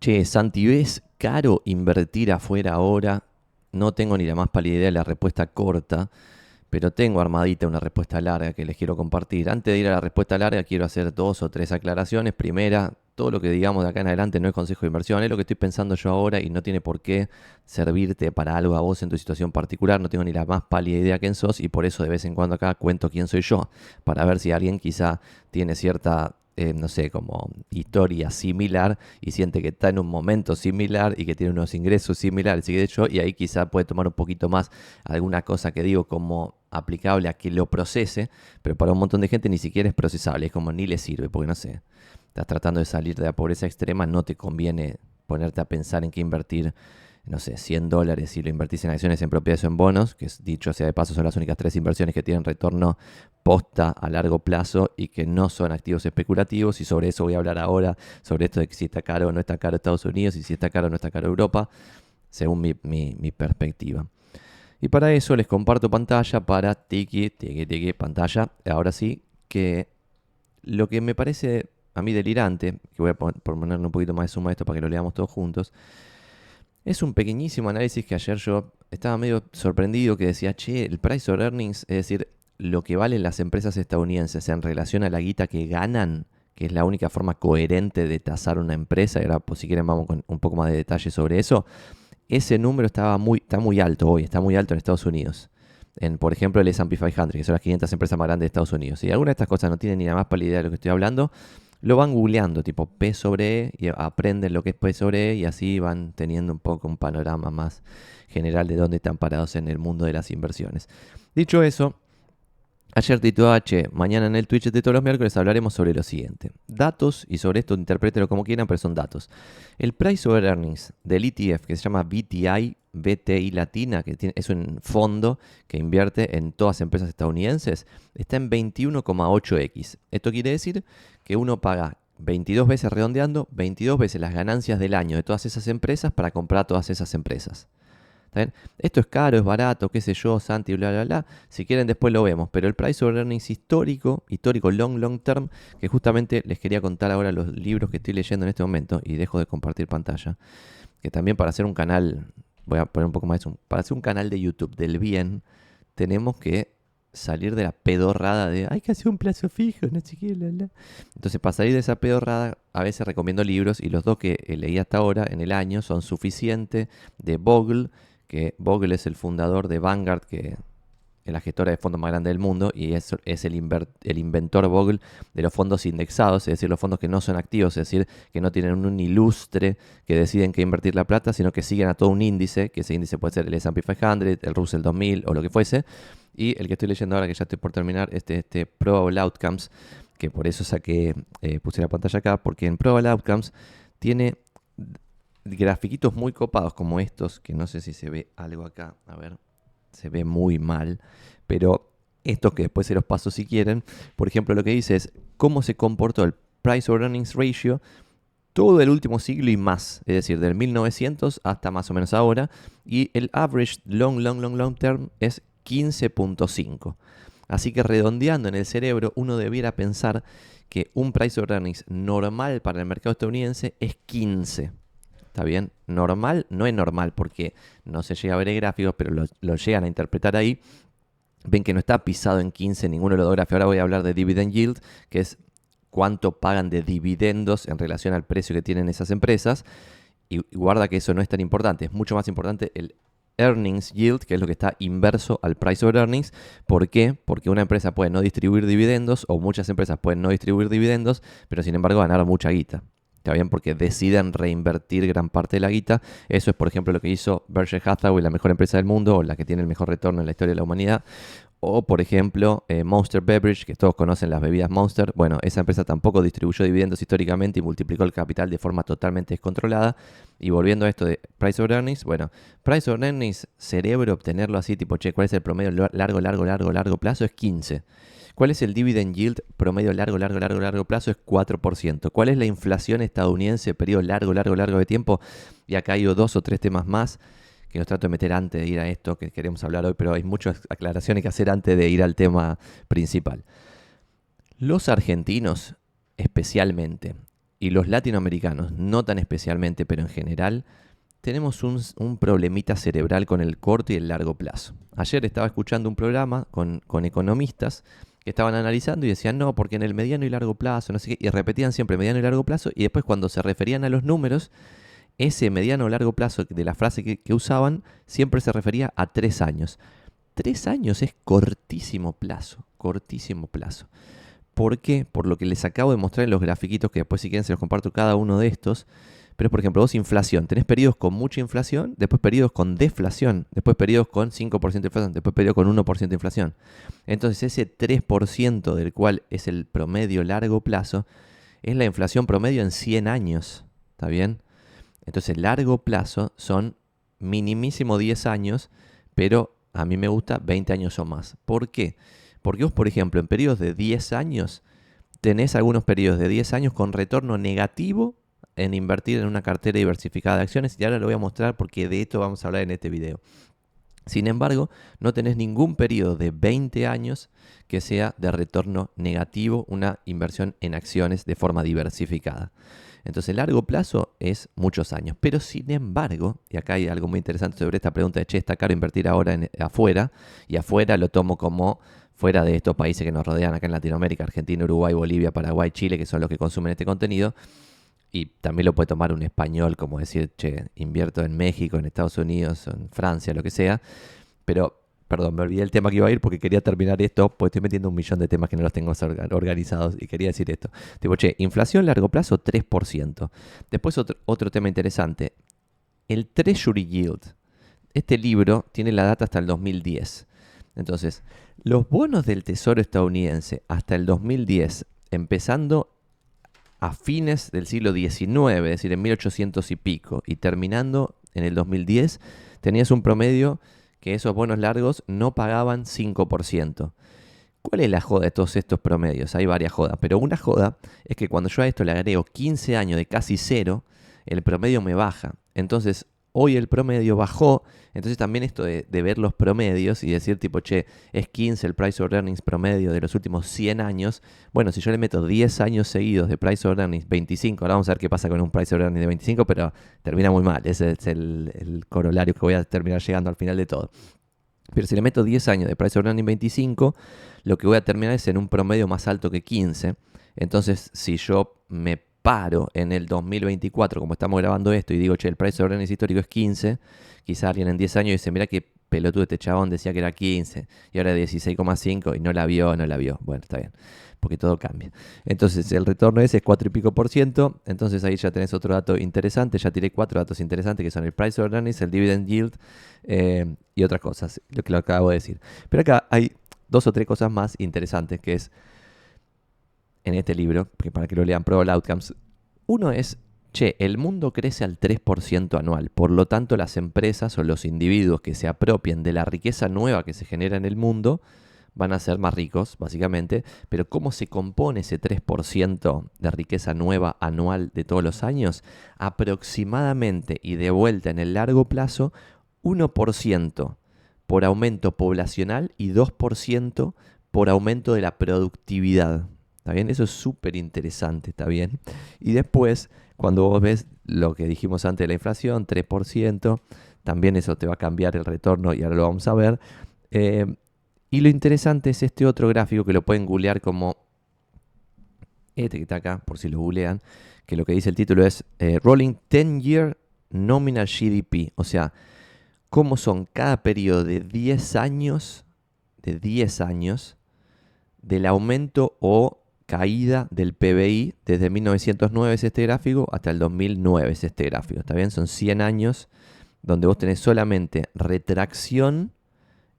Che, Santi, ¿ves caro invertir afuera ahora? No tengo ni la más pálida idea de la respuesta corta, pero tengo armadita una respuesta larga que les quiero compartir. Antes de ir a la respuesta larga, quiero hacer dos o tres aclaraciones. Primera, todo lo que digamos de acá en adelante no es consejo de inversión, es lo que estoy pensando yo ahora y no tiene por qué servirte para algo a vos en tu situación particular. No tengo ni la más pálida idea quién sos y por eso de vez en cuando acá cuento quién soy yo, para ver si alguien quizá tiene cierta eh, no sé, como historia similar y siente que está en un momento similar y que tiene unos ingresos similares. Y de hecho, y ahí quizá puede tomar un poquito más alguna cosa que digo como aplicable a que lo procese, pero para un montón de gente ni siquiera es procesable, es como ni le sirve, porque no sé, estás tratando de salir de la pobreza extrema, no te conviene ponerte a pensar en qué invertir no sé, 100 dólares si lo invertís en acciones, en propiedades o en bonos, que dicho sea de paso son las únicas tres inversiones que tienen retorno posta a largo plazo y que no son activos especulativos. Y sobre eso voy a hablar ahora, sobre esto de que si está caro o no está caro Estados Unidos y si está caro o no está caro Europa, según mi, mi perspectiva. Y para eso les comparto pantalla para tiki, tiki, tiki, pantalla. Ahora sí, que lo que me parece a mí delirante, que voy a ponerle un poquito más de suma a esto para que lo leamos todos juntos, es un pequeñísimo análisis que ayer yo estaba medio sorprendido que decía, che, el price of earnings, es decir, lo que valen las empresas estadounidenses en relación a la guita que ganan, que es la única forma coherente de tasar una empresa, y ahora pues, si quieren vamos con un poco más de detalle sobre eso, ese número estaba muy, está muy alto hoy, está muy alto en Estados Unidos. En, por ejemplo, el S&P 500, que son las 500 empresas más grandes de Estados Unidos. Si alguna de estas cosas no tienen ni la más pálida idea de lo que estoy hablando, lo van googleando, tipo P sobre E, y aprenden lo que es P sobre E, y así van teniendo un poco un panorama más general de dónde están parados en el mundo de las inversiones. Dicho eso, Ayer Tito H, mañana en el Twitch de todos los miércoles hablaremos sobre lo siguiente. Datos, y sobre esto interprételo como quieran, pero son datos. El Price over Earnings del ETF, que se llama BTI, BTI Latina, que es un fondo que invierte en todas empresas estadounidenses, está en 21,8x. Esto quiere decir que uno paga 22 veces redondeando, 22 veces las ganancias del año de todas esas empresas para comprar todas esas empresas. Esto es caro, es barato, qué sé yo, Santi, bla, bla, bla. Si quieren después lo vemos. Pero el price of earnings histórico, histórico, long, long term, que justamente les quería contar ahora los libros que estoy leyendo en este momento y dejo de compartir pantalla. Que también para hacer un canal, voy a poner un poco más de para hacer un canal de YouTube del bien, tenemos que salir de la pedorrada de hay que hacer un plazo fijo, no sé qué, Entonces, para salir de esa pedorrada, a veces recomiendo libros y los dos que leí hasta ahora en el año son Suficiente de Bogle que Bogle es el fundador de Vanguard, que es la gestora de fondos más grande del mundo, y es, el, inventor Bogle de los fondos indexados, es decir, los fondos que no son activos, es decir, que no tienen un ilustre que deciden qué invertir la plata, sino que siguen a todo un índice, que ese índice puede ser el S&P 500, el Russell 2000 o lo que fuese, y el que estoy leyendo ahora, que ya estoy por terminar, este, este Probable Outcomes, que por eso saqué, eh, puse la pantalla acá, porque en Probable Outcomes tiene grafiquitos muy copados como estos, que no sé si se ve algo acá, a ver, se ve muy mal, pero estos que después se los paso si quieren, por ejemplo lo que dice es cómo se comportó el Price or Earnings Ratio todo el último siglo y más, es decir, del 1900 hasta más o menos ahora, y el average long, long, long, long term es 15.5. Así que redondeando en el cerebro, uno debiera pensar que un price or earnings normal para el mercado estadounidense es 15. ¿Está bien? Normal no es normal porque no se llega a ver el gráfico, pero lo, llegan a interpretar ahí. Ven que no está pisado en 15 ninguno de los gráficos. Ahora voy a hablar de dividend yield, que es cuánto pagan de dividendos en relación al precio que tienen esas empresas. Y guarda que eso no es tan importante. Es mucho más importante el earnings yield, que es lo que está inverso al price of earnings. ¿Por qué? Porque una empresa puede no distribuir dividendos o muchas empresas pueden no distribuir dividendos, pero sin embargo ganar mucha guita. Está bien, porque deciden reinvertir gran parte de la guita. Eso es, por ejemplo, lo que hizo Berkshire Hathaway, la mejor empresa del mundo, o la que tiene el mejor retorno en la historia de la humanidad. O, por ejemplo, eh, Monster Beverage, que todos conocen las bebidas Monster. Bueno, esa empresa tampoco distribuyó dividendos históricamente y multiplicó el capital de forma totalmente descontrolada. Y volviendo a esto de Price of Earnings, bueno, Price of Earnings, cerebro, obtenerlo así, tipo, che, ¿cuál es el promedio largo, largo, largo, largo plazo? Es 15. ¿Cuál es el dividend yield promedio largo, largo, largo, largo plazo? Es 4%. ¿Cuál es la inflación estadounidense periodo largo, largo, largo de tiempo? Y acá hay dos o tres temas más que nos trato de meter antes de ir a esto que queremos hablar hoy, pero hay muchas aclaraciones que hacer antes de ir al tema principal. Los argentinos, especialmente, y los latinoamericanos, no tan especialmente, pero en general, tenemos un, problemita cerebral con el corto y el largo plazo. Ayer estaba escuchando un programa con, economistas que estaban analizando y decían, no, porque en el mediano y largo plazo, no sé qué, y repetían siempre mediano y largo plazo, y después cuando se referían a los números, ese mediano o largo plazo de la frase que, que usaban siempre se refería a tres años. Tres años es cortísimo plazo, cortísimo plazo. ¿Por qué? Por lo que les acabo de mostrar en los grafiquitos, que después si quieren se los comparto cada uno de estos. Pero, por ejemplo, vos inflación, tenés periodos con mucha inflación, después periodos con deflación, después periodos con 5% de inflación, después periodos con 1% de inflación. Entonces, ese 3% del cual es el promedio largo plazo, es la inflación promedio en 100 años. ¿Está bien? Entonces, largo plazo son minimísimo 10 años, pero a mí me gusta 20 años o más. ¿Por qué? Porque vos, por ejemplo, en periodos de 10 años, tenés algunos periodos de 10 años con retorno negativo en invertir en una cartera diversificada de acciones y ahora lo voy a mostrar porque de esto vamos a hablar en este video. Sin embargo, no tenés ningún periodo de 20 años que sea de retorno negativo, una inversión en acciones de forma diversificada. Entonces, largo plazo es muchos años. Pero sin embargo, y acá hay algo muy interesante sobre esta pregunta de, che, está caro invertir ahora afuera, y afuera lo tomo como fuera de estos países que nos rodean acá en Latinoamérica, Argentina, Uruguay, Bolivia, Paraguay, Chile, que son los que consumen este contenido, y también lo puede tomar un español, como decir, che, invierto en México, en Estados Unidos, en Francia, lo que sea. Pero, perdón, me olvidé el tema que iba a ir porque quería terminar esto, porque estoy metiendo un millón de temas que no los tengo organizados y quería decir esto. Tipo, che, inflación largo plazo 3%. Después otro, otro tema interesante, el Treasury Yield. Este libro tiene la data hasta el 2010. Entonces, los bonos del Tesoro estadounidense hasta el 2010, empezando a fines del siglo XIX, es decir, en 1800 y pico, y terminando en el 2010, tenías un promedio que esos bonos largos no pagaban 5%. ¿Cuál es la joda de todos estos promedios? Hay varias jodas, pero una joda es que cuando yo a esto le agrego 15 años de casi cero, el promedio me baja. Entonces, hoy el promedio bajó entonces también esto de, ver los promedios y decir tipo, che, es 15 el price of earnings promedio de los últimos 100 años. Bueno, si yo le meto 10 años seguidos de price of earnings, 25, ahora vamos a ver qué pasa con un price of earnings de 25, pero termina muy mal. Ese es el, el corolario que voy a terminar llegando al final de todo. Pero si le meto 10 años de price of earnings 25, lo que voy a terminar es en un promedio más alto que 15. Entonces, si yo me paro en el 2024, como estamos grabando esto, y digo, che, el price of earnings histórico es 15, quizá alguien en 10 años dice, mira qué pelotudo este chabón decía que era 15 y ahora 16,5 y no la vio, no la vio. Bueno, está bien, porque todo cambia. Entonces el retorno ese es 4 y pico por ciento, entonces ahí ya tenés otro dato interesante, ya tiré cuatro datos interesantes que son el price of earnings, el dividend yield eh, y otras cosas, lo que lo acabo de decir. Pero acá hay dos o tres cosas más interesantes que es en este libro, para que lo lean, Probable Outcomes. Uno es che, el mundo crece al 3% anual, por lo tanto las empresas o los individuos que se apropien de la riqueza nueva que se genera en el mundo van a ser más ricos, básicamente, pero ¿cómo se compone ese 3% de riqueza nueva anual de todos los años? Aproximadamente y de vuelta en el largo plazo, 1% por aumento poblacional y 2% por aumento de la productividad. ¿Está bien? Eso es súper interesante, ¿está bien? Y después cuando vos ves lo que dijimos antes de la inflación, 3%, también eso te va a cambiar el retorno y ahora lo vamos a ver. Eh, y lo interesante es este otro gráfico que lo pueden googlear como este que está acá, por si lo googlean, que lo que dice el título es eh, Rolling 10 Year Nominal GDP, o sea, cómo son cada periodo de 10 años, de 10 años, del aumento o caída del PBI desde 1909 es este gráfico hasta el 2009 es este gráfico. ¿Está bien? Son 100 años donde vos tenés solamente retracción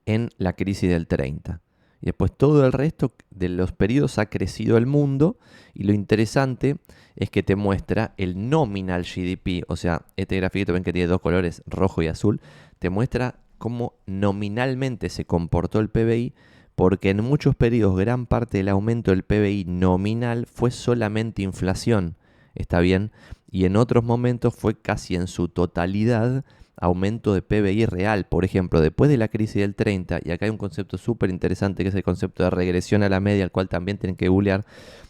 en la crisis del 30. Y después todo el resto de los periodos ha crecido el mundo y lo interesante es que te muestra el nominal GDP, o sea, este gráfico ven que tiene dos colores, rojo y azul, te muestra cómo nominalmente se comportó el PBI porque en muchos periodos gran parte del aumento del PBI nominal fue solamente inflación, ¿está bien? Y en otros momentos fue casi en su totalidad aumento de PBI real. Por ejemplo, después de la crisis del 30, y acá hay un concepto súper interesante que es el concepto de regresión a la media, al cual también tienen que googlear,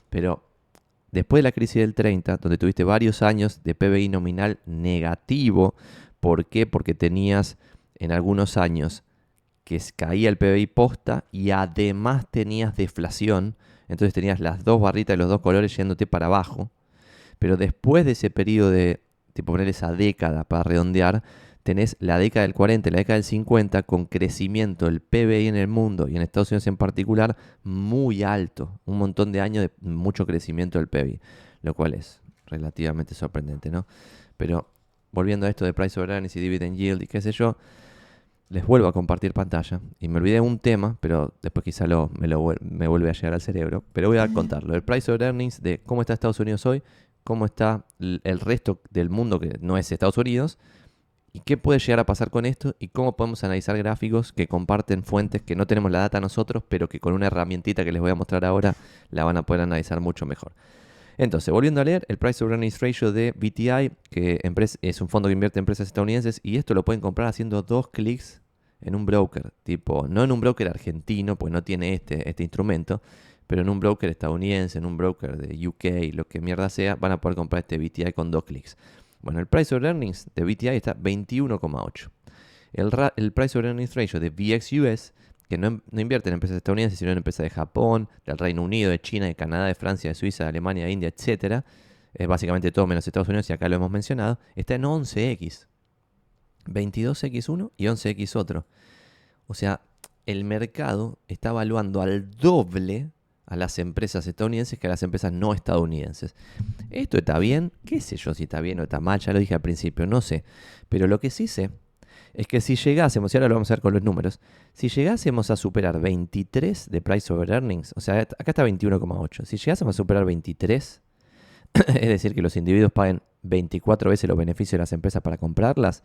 pero después de la crisis del 30, donde tuviste varios años de PBI nominal negativo, ¿por qué? Porque tenías en algunos años que caía el PBI posta y además tenías deflación, entonces tenías las dos barritas de los dos colores yéndote para abajo. Pero después de ese periodo de, tipo poner esa década para redondear, tenés la década del 40 y la década del 50 con crecimiento del PBI en el mundo y en Estados Unidos en particular muy alto. Un montón de años de mucho crecimiento del PBI, lo cual es relativamente sorprendente, ¿no? Pero volviendo a esto de Price of Earnings y Dividend Yield y qué sé yo, les vuelvo a compartir pantalla. Y me olvidé un tema, pero después quizá lo, me, lo, me vuelve a llegar al cerebro. Pero voy a contarlo. El Price of Earnings de cómo está Estados Unidos hoy, cómo está el resto del mundo que no es Estados Unidos y qué puede llegar a pasar con esto y cómo podemos analizar gráficos que comparten fuentes que no tenemos la data nosotros, pero que con una herramientita que les voy a mostrar ahora la van a poder analizar mucho mejor. Entonces, volviendo a leer, el Price of Earnings Ratio de BTI, que es un fondo que invierte en empresas estadounidenses, y esto lo pueden comprar haciendo dos clics en un broker, tipo, no en un broker argentino, pues no tiene este, este instrumento, pero en un broker estadounidense, en un broker de UK, lo que mierda sea, van a poder comprar este BTI con dos clics. Bueno, el Price of Earnings de BTI está 21,8. El, el, Price of Earnings Ratio de VXUS, que no, no, invierte en empresas estadounidenses, sino en empresas de Japón, del Reino Unido, de China, de Canadá, de Francia, de Suiza, de Alemania, de India, etc. Es básicamente todo menos Estados Unidos y acá lo hemos mencionado. Está en 11x. 22x uno y 11x otro. O sea, el mercado está evaluando al doble a las empresas estadounidenses que a las empresas no estadounidenses. ¿Esto está bien? ¿Qué sé yo si está bien o está mal? Ya lo dije al principio, no sé. Pero lo que sí sé es que si llegásemos, y ahora lo vamos a ver con los números, si llegásemos a superar 23 de price over earnings, o sea, acá está 21,8, si llegásemos a superar 23, es decir, que los individuos paguen 24 veces los beneficios de las empresas para comprarlas,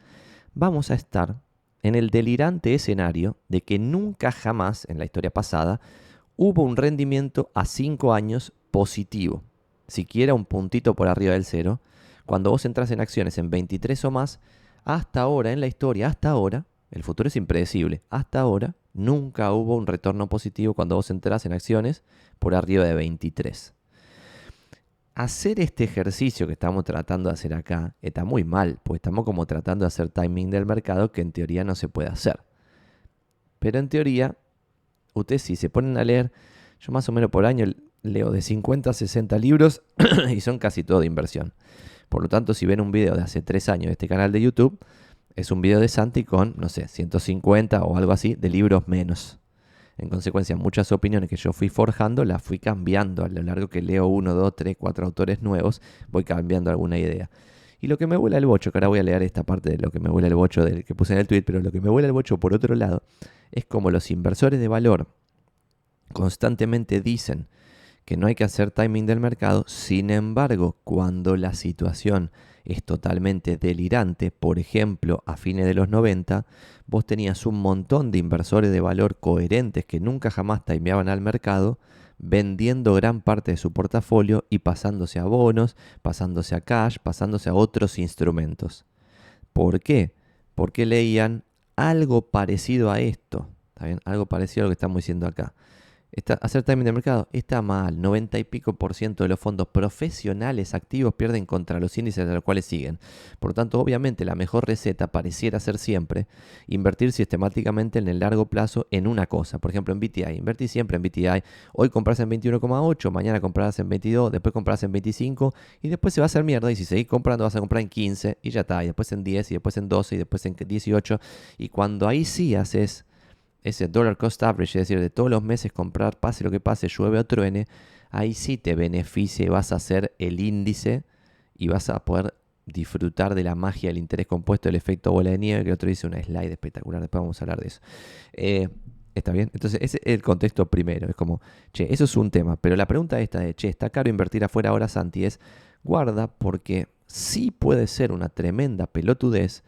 vamos a estar en el delirante escenario de que nunca jamás en la historia pasada hubo un rendimiento a 5 años positivo, siquiera un puntito por arriba del cero. Cuando vos entras en acciones en 23 o más, hasta ahora en la historia, hasta ahora, el futuro es impredecible, hasta ahora nunca hubo un retorno positivo cuando vos entras en acciones por arriba de 23. Hacer este ejercicio que estamos tratando de hacer acá está muy mal, pues estamos como tratando de hacer timing del mercado que en teoría no se puede hacer. Pero en teoría ustedes si se ponen a leer, yo más o menos por año leo de 50 a 60 libros y son casi todo de inversión. Por lo tanto, si ven un video de hace 3 años de este canal de YouTube, es un video de Santi con, no sé, 150 o algo así de libros menos. En consecuencia, muchas opiniones que yo fui forjando las fui cambiando a lo largo que leo uno, dos, tres, cuatro autores nuevos, voy cambiando alguna idea. Y lo que me vuela el bocho, que ahora voy a leer esta parte de lo que me vuela el bocho del que puse en el tweet, pero lo que me vuela el bocho por otro lado es como los inversores de valor constantemente dicen que no hay que hacer timing del mercado, sin embargo, cuando la situación es totalmente delirante, por ejemplo, a fines de los 90, vos tenías un montón de inversores de valor coherentes que nunca jamás timeaban al mercado, vendiendo gran parte de su portafolio y pasándose a bonos, pasándose a cash, pasándose a otros instrumentos. ¿Por qué? Porque leían algo parecido a esto, Algo parecido a lo que estamos diciendo acá hacer timing de mercado está mal. 90 y pico por ciento de los fondos profesionales activos pierden contra los índices a los cuales siguen. Por lo tanto, obviamente, la mejor receta pareciera ser siempre invertir sistemáticamente en el largo plazo en una cosa. Por ejemplo, en BTI. Invertí siempre en BTI. Hoy compras en 21,8, mañana comprarás en 22, después compras en 25 y después se va a hacer mierda. Y si seguís comprando, vas a comprar en 15 y ya está. Y después en 10 y después en 12 y después en 18. Y cuando ahí sí haces ese dollar cost average, es decir, de todos los meses comprar, pase lo que pase, llueve o truene, ahí sí te beneficia vas a hacer el índice y vas a poder disfrutar de la magia del interés compuesto, del efecto bola de nieve, que otro dice una slide espectacular, después vamos a hablar de eso. Eh, ¿Está bien? Entonces, ese es el contexto primero. Es como, che, eso es un tema. Pero la pregunta esta de, che, ¿está caro invertir afuera ahora, Santi? Es, guarda, porque sí puede ser una tremenda pelotudez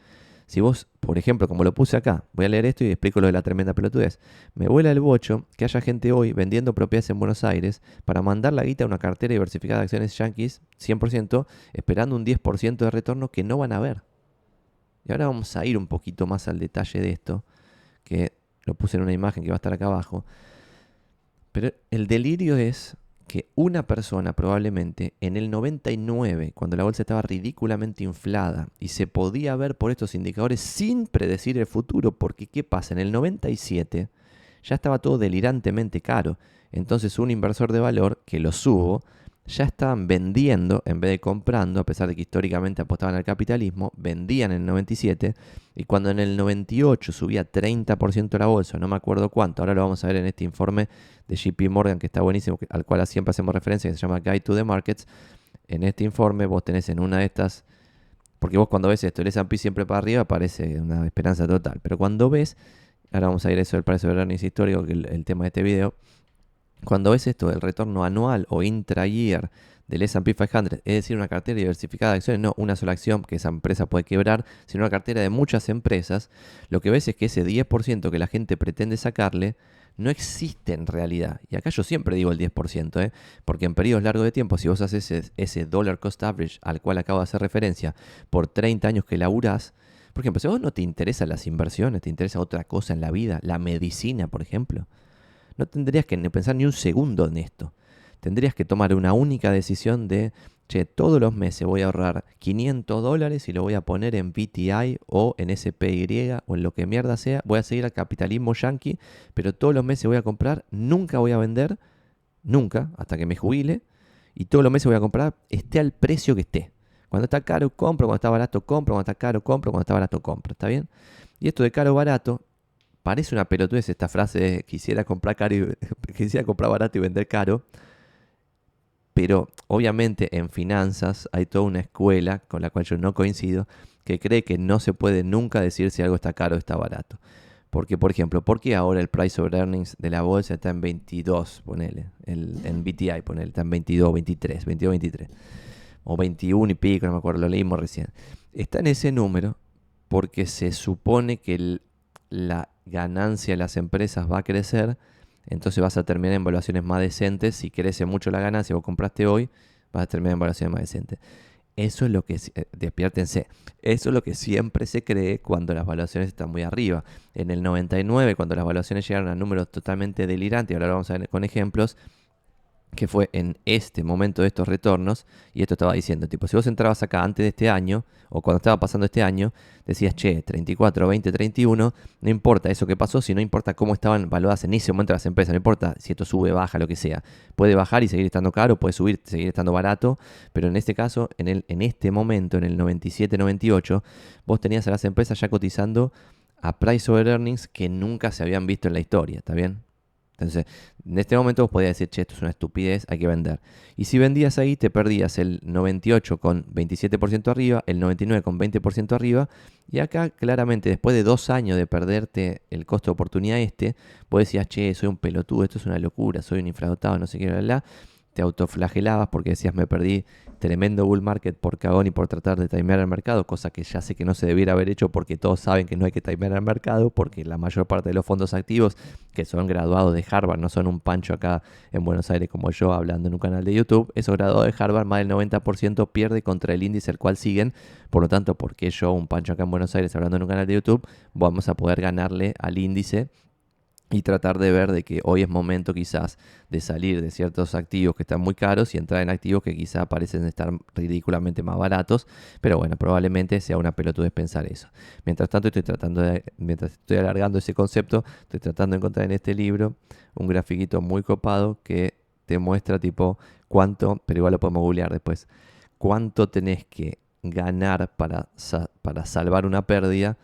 si vos, por ejemplo, como lo puse acá, voy a leer esto y explico lo de la tremenda pelotudez. Me vuela el bocho que haya gente hoy vendiendo propiedades en Buenos Aires para mandar la guita a una cartera diversificada de acciones yankees 100%, esperando un 10% de retorno que no van a ver. Y ahora vamos a ir un poquito más al detalle de esto, que lo puse en una imagen que va a estar acá abajo. Pero el delirio es que una persona probablemente en el 99, cuando la bolsa estaba ridículamente inflada y se podía ver por estos indicadores sin predecir el futuro, porque ¿qué pasa? En el 97 ya estaba todo delirantemente caro. Entonces un inversor de valor que lo subo ya estaban vendiendo en vez de comprando, a pesar de que históricamente apostaban al capitalismo, vendían en el 97 y cuando en el 98 subía 30% la bolsa, no me acuerdo cuánto, ahora lo vamos a ver en este informe de JP Morgan que está buenísimo, al cual siempre hacemos referencia, que se llama Guide to the Markets, en este informe vos tenés en una de estas, porque vos cuando ves esto, el S&P siempre para arriba parece una esperanza total, pero cuando ves, ahora vamos a ir a eso del precio de earnings histórico, que el, el tema de este video, cuando ves esto, el retorno anual o intra-year del S&P 500, es decir, una cartera diversificada de acciones, no una sola acción que esa empresa puede quebrar, sino una cartera de muchas empresas, lo que ves es que ese 10% que la gente pretende sacarle no existe en realidad. Y acá yo siempre digo el 10%, ¿eh? porque en periodos largos de tiempo, si vos haces ese, ese, dollar cost average al cual acabo de hacer referencia, por 30 años que laburás, por ejemplo, si vos no te interesan las inversiones, te interesa otra cosa en la vida, la medicina, por ejemplo, no tendrías que pensar ni un segundo en esto. Tendrías que tomar una única decisión de, che, todos los meses voy a ahorrar 500 dólares y lo voy a poner en BTI o en SPY o en lo que mierda sea. Voy a seguir al capitalismo yankee, pero todos los meses voy a comprar, nunca voy a vender, nunca, hasta que me jubile. Y todos los meses voy a comprar, esté al precio que esté. Cuando está caro, compro. Cuando está barato, compro. Cuando está caro, compro. Cuando está barato, compro. ¿Está bien? Y esto de caro barato parece una pelotudez esta frase de quisiera comprar caro y, quisiera comprar barato y vender caro. Pero obviamente en finanzas hay toda una escuela con la cual yo no coincido que cree que no se puede nunca decir si algo está caro o está barato. Porque, por ejemplo, ¿por qué ahora el price of earnings de la bolsa está en 22, ponele? El, en BTI, ponele, está en 22, 23, 22, 23. O 21 y pico, no me acuerdo, lo leímos recién. Está en ese número porque se supone que la ganancia de las empresas va a crecer, entonces vas a terminar en valuaciones más decentes. Si crece mucho la ganancia, vos compraste hoy, vas a terminar en valuaciones más decentes. Eso es lo que, eh, despiértense, eso es lo que siempre se cree cuando las valuaciones están muy arriba. En el 99, cuando las valuaciones llegaron a números totalmente delirantes, ahora lo vamos a ver con ejemplos, que fue en este momento de estos retornos, y esto estaba diciendo, tipo, si vos entrabas acá antes de este año, o cuando estaba pasando este año, decías, che, 34, 20, 31, no importa eso que pasó, si no importa cómo estaban valuadas en ese momento las empresas, no importa si esto sube, baja, lo que sea. Puede bajar y seguir estando caro, puede subir, seguir estando barato, pero en este caso, en, el, en este momento, en el 97, 98, vos tenías a las empresas ya cotizando a price over earnings que nunca se habían visto en la historia, ¿está bien? Entonces, en este momento vos podías decir, che, esto es una estupidez, hay que vender. Y si vendías ahí, te perdías el 98 con 27% arriba, el 99 con 20% arriba. Y acá, claramente, después de dos años de perderte el costo de oportunidad este, vos decías, che, soy un pelotudo, esto es una locura, soy un infradotado, no sé qué, bla, bla te autoflagelabas porque decías me perdí tremendo bull market por cagón y por tratar de timear el mercado, cosa que ya sé que no se debiera haber hecho porque todos saben que no hay que timear el mercado, porque la mayor parte de los fondos activos que son graduados de Harvard, no son un pancho acá en Buenos Aires como yo hablando en un canal de YouTube, esos graduados de Harvard, más del 90% pierde contra el índice al cual siguen, por lo tanto, porque yo, un pancho acá en Buenos Aires hablando en un canal de YouTube, vamos a poder ganarle al índice y tratar de ver de que hoy es momento quizás de salir de ciertos activos que están muy caros y entrar en activos que quizás parecen estar ridículamente más baratos, pero bueno, probablemente sea una pelotudez pensar eso. Mientras tanto estoy tratando de, mientras estoy alargando ese concepto, estoy tratando de encontrar en este libro un grafiquito muy copado que te muestra tipo cuánto, pero igual lo podemos googlear después, cuánto tenés que ganar para, para salvar una pérdida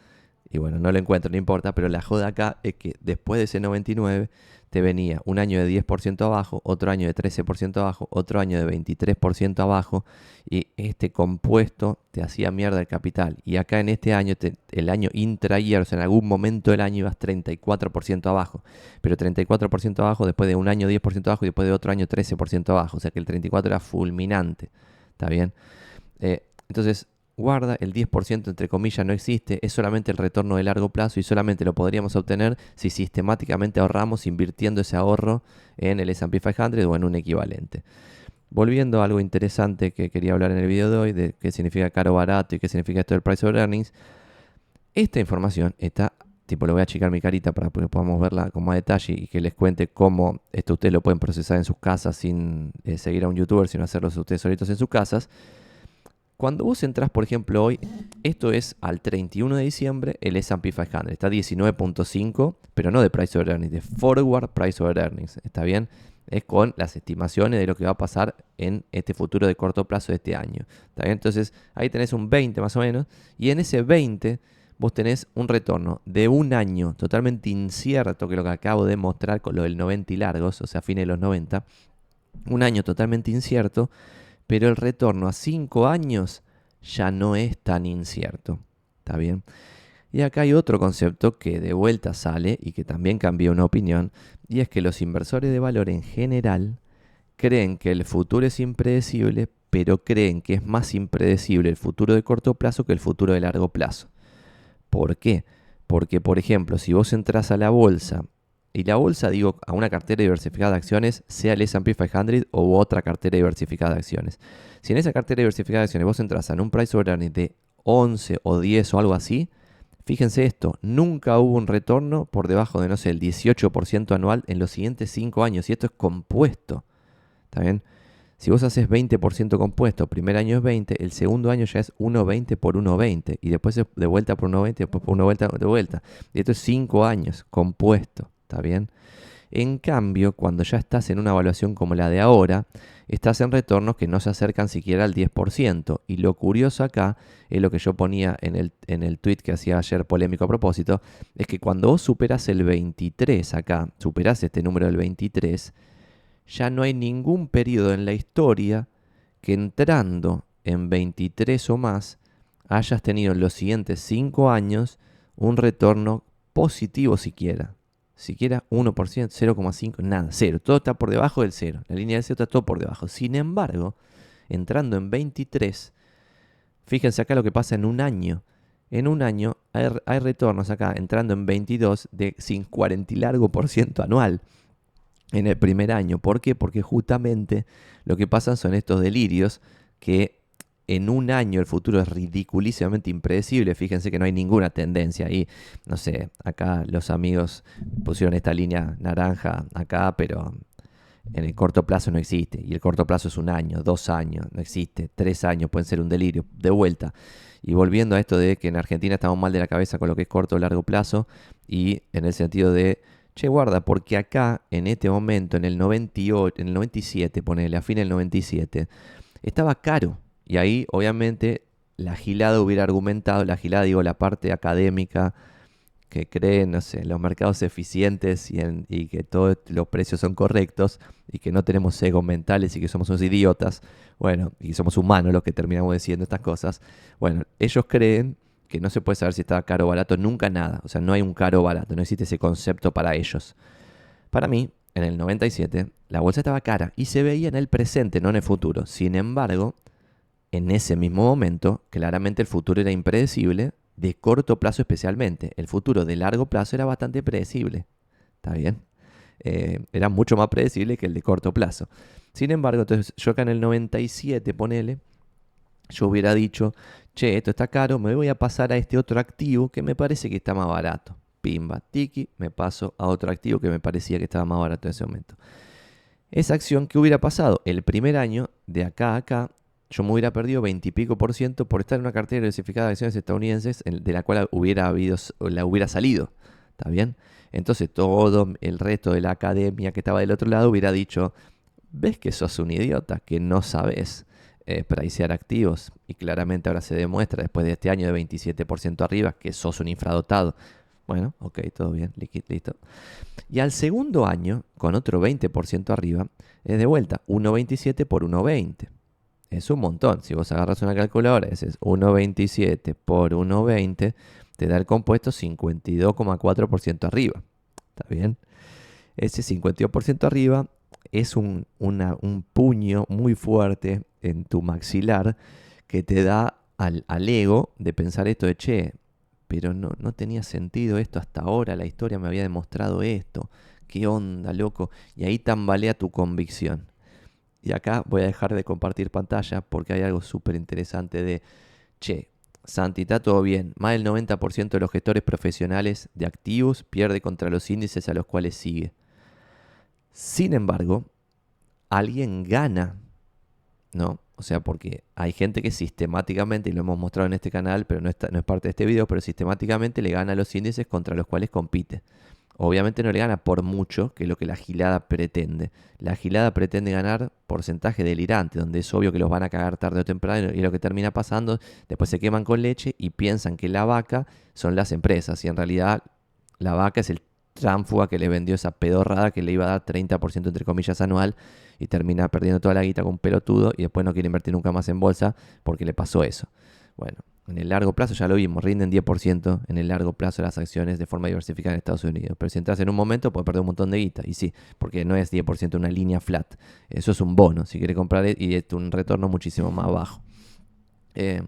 y bueno, no lo encuentro, no importa, pero la joda acá es que después de ese 99 te venía un año de 10% abajo, otro año de 13% abajo, otro año de 23% abajo, y este compuesto te hacía mierda el capital. Y acá en este año, el año intra-year, o sea, en algún momento del año ibas 34% abajo, pero 34% abajo después de un año 10% abajo y después de otro año 13% abajo, o sea que el 34% era fulminante, ¿está bien? Eh, entonces, guarda, el 10% entre comillas no existe, es solamente el retorno de largo plazo y solamente lo podríamos obtener si sistemáticamente ahorramos invirtiendo ese ahorro en el S&P 500 o en un equivalente. Volviendo a algo interesante que quería hablar en el video de hoy, de qué significa caro barato y qué significa esto del price of earnings, esta información está tipo, le voy a achicar mi carita para que podamos verla con más detalle y que les cuente cómo esto ustedes lo pueden procesar en sus casas sin eh, seguir a un youtuber, sino hacerlo ustedes solitos en sus casas. Cuando vos entras, por ejemplo, hoy, esto es al 31 de diciembre, el S&P 500. Está 19.5, pero no de Price over Earnings, de Forward Price over Earnings. ¿Está bien? Es con las estimaciones de lo que va a pasar en este futuro de corto plazo de este año. ¿Está bien? Entonces, ahí tenés un 20 más o menos. Y en ese 20 vos tenés un retorno de un año totalmente incierto, que es lo que acabo de mostrar con lo del 90 y largos, o sea, fines de los 90, un año totalmente incierto, pero el retorno a 5 años ya no es tan incierto. ¿Está bien? Y acá hay otro concepto que de vuelta sale y que también cambió una opinión, y es que los inversores de valor en general creen que el futuro es impredecible, pero creen que es más impredecible el futuro de corto plazo que el futuro de largo plazo. ¿Por qué? Porque, por ejemplo, si vos entras a la bolsa, y la bolsa, digo, a una cartera diversificada de acciones, sea el S&P 500 o otra cartera diversificada de acciones. Si en esa cartera diversificada de acciones vos entras en un price over earnings de 11 o 10 o algo así, fíjense esto, nunca hubo un retorno por debajo de, no sé, el 18% anual en los siguientes 5 años. Y esto es compuesto. ¿Está bien? Si vos haces 20% compuesto, primer año es 20, el segundo año ya es 1,20 por 1,20 y después de vuelta por 1,20 después por 1 vuelta de vuelta. Y esto es 5 años compuesto, ¿está bien? En cambio, cuando ya estás en una evaluación como la de ahora, estás en retornos que no se acercan siquiera al 10%. Y lo curioso acá es lo que yo ponía en el, en el tweet que hacía ayer polémico a propósito, es que cuando vos superas el 23 acá, superás este número del 23, ya no hay ningún periodo en la historia que entrando en 23 o más hayas tenido en los siguientes 5 años un retorno positivo siquiera. Siquiera 1%, 0,5, nada, cero. Todo está por debajo del cero. La línea del cero está todo por debajo. Sin embargo, entrando en 23, fíjense acá lo que pasa en un año. En un año hay, hay retornos acá, entrando en 22, de 40 y largo por ciento anual en el primer año. ¿Por qué? Porque justamente lo que pasa son estos delirios que en un año el futuro es ridiculísimamente impredecible. Fíjense que no hay ninguna tendencia. Y no sé, acá los amigos pusieron esta línea naranja acá, pero en el corto plazo no existe. Y el corto plazo es un año, dos años, no existe. Tres años pueden ser un delirio. De vuelta. Y volviendo a esto de que en Argentina estamos mal de la cabeza con lo que es corto o largo plazo. Y en el sentido de che, guarda, porque acá, en este momento, en el 98, en el 97, ponele, a fin del 97, estaba caro. Y ahí, obviamente, la gilada hubiera argumentado, la gilada, digo, la parte académica, que cree, no sé, en los mercados eficientes y, que todos los precios son correctos y que no tenemos egos mentales y que somos unos idiotas, bueno, y somos humanos los que terminamos diciendo estas cosas, bueno, ellos creen que no se puede saber si está caro o barato, nunca nada. O sea, no hay un caro o barato, no existe ese concepto para ellos. Para mí, en el 97, la bolsa estaba cara y se veía en el presente, no en el futuro. Sin embargo, en ese mismo momento, claramente el futuro era impredecible, de corto plazo especialmente. El futuro de largo plazo era bastante predecible. ¿Está bien? Eh, era mucho más predecible que el de corto plazo. Sin embargo, entonces yo acá en el 97, ponele, yo hubiera dicho, che, esto está caro, me voy a pasar a este otro activo que me parece que está más barato. Pimba, tiki, me paso a otro activo que me parecía que estaba más barato en ese momento. Esa acción que hubiera pasado el primer año, de acá a acá, yo me hubiera perdido 20 y pico por ciento por estar en una cartera diversificada de acciones estadounidenses de la cual hubiera habido, la hubiera salido. ¿Está bien? Entonces todo el resto de la academia que estaba del otro lado hubiera dicho, ves que sos un idiota, que no sabes eh, pricear activos. Y claramente ahora se demuestra, después de este año de 27% arriba, que sos un infradotado. Bueno, ok, todo bien, listo. Y al segundo año, con otro 20% arriba, es de vuelta 1,27 por 1,20. Es un montón. Si vos agarras una calculadora, ese es 1,27 por 1,20, te da el compuesto 52,4% arriba. ¿Está bien? Ese 52% arriba es un, un puño muy fuerte en tu maxilar que te da al, ego de pensar esto de, che, pero no, no tenía sentido esto hasta ahora, la historia me había demostrado esto, qué onda, loco, y ahí tambalea tu convicción. Y acá voy a dejar de compartir pantalla porque hay algo súper interesante de, che, Santi, está todo bien. Más del 90% de los gestores profesionales de activos pierde contra los índices a los cuales sigue. Sin embargo, alguien gana, ¿no? O sea, porque hay gente que sistemáticamente, y lo hemos mostrado en este canal, pero no, no es parte de este video, pero sistemáticamente le gana los índices contra los cuales compite. Obviamente no le gana por mucho, que es lo que la gilada pretende. La gilada pretende ganar porcentaje delirante, donde es obvio que los van a cagar tarde o temprano y lo que termina pasando, después se queman con leche y piensan que la vaca son las empresas y en realidad la vaca es el tránfuga que le vendió esa pedorrada que le iba a dar 30% entre comillas anual y termina perdiendo toda la guita con un pelotudo y después no quiere invertir nunca más en bolsa porque le pasó eso. Bueno, en el largo plazo ya lo vimos, rinden 10% en el largo plazo las acciones de forma diversificada en Estados Unidos. Pero si entras en un momento puedes perder un montón de guita. Y sí, porque no es 10% una línea flat. Eso es un bono, si quieres comprar y es un retorno muchísimo más bajo. Eh,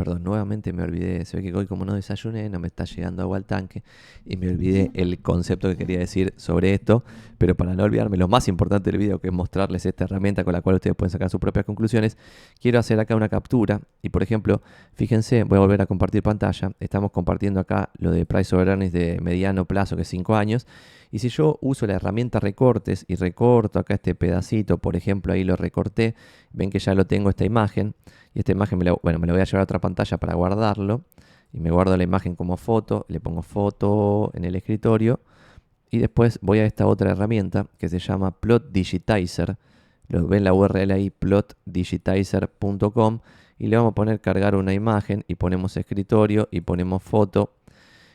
Perdón, nuevamente me olvidé. Se ve que hoy como no desayuné, no me está llegando agua al tanque. Y me olvidé el concepto que quería decir sobre esto. Pero para no olvidarme, lo más importante del video, que es mostrarles esta herramienta con la cual ustedes pueden sacar sus propias conclusiones, quiero hacer acá una captura. Y por ejemplo, fíjense, voy a volver a compartir pantalla. Estamos compartiendo acá lo de Price over Earnings de mediano plazo, que es 5 años. Y si yo uso la herramienta recortes y recorto acá este pedacito, por ejemplo, ahí lo recorté, ven que ya lo tengo esta imagen. Y esta imagen, me lo, bueno, me lo voy a llevar a otra pantalla para guardarlo. Y me guardo la imagen como foto, le pongo foto en el escritorio. Y después voy a esta otra herramienta que se llama Plot Digitizer. Lo ven la URL ahí, plotdigitizer.com. Y le vamos a poner cargar una imagen y ponemos escritorio y ponemos foto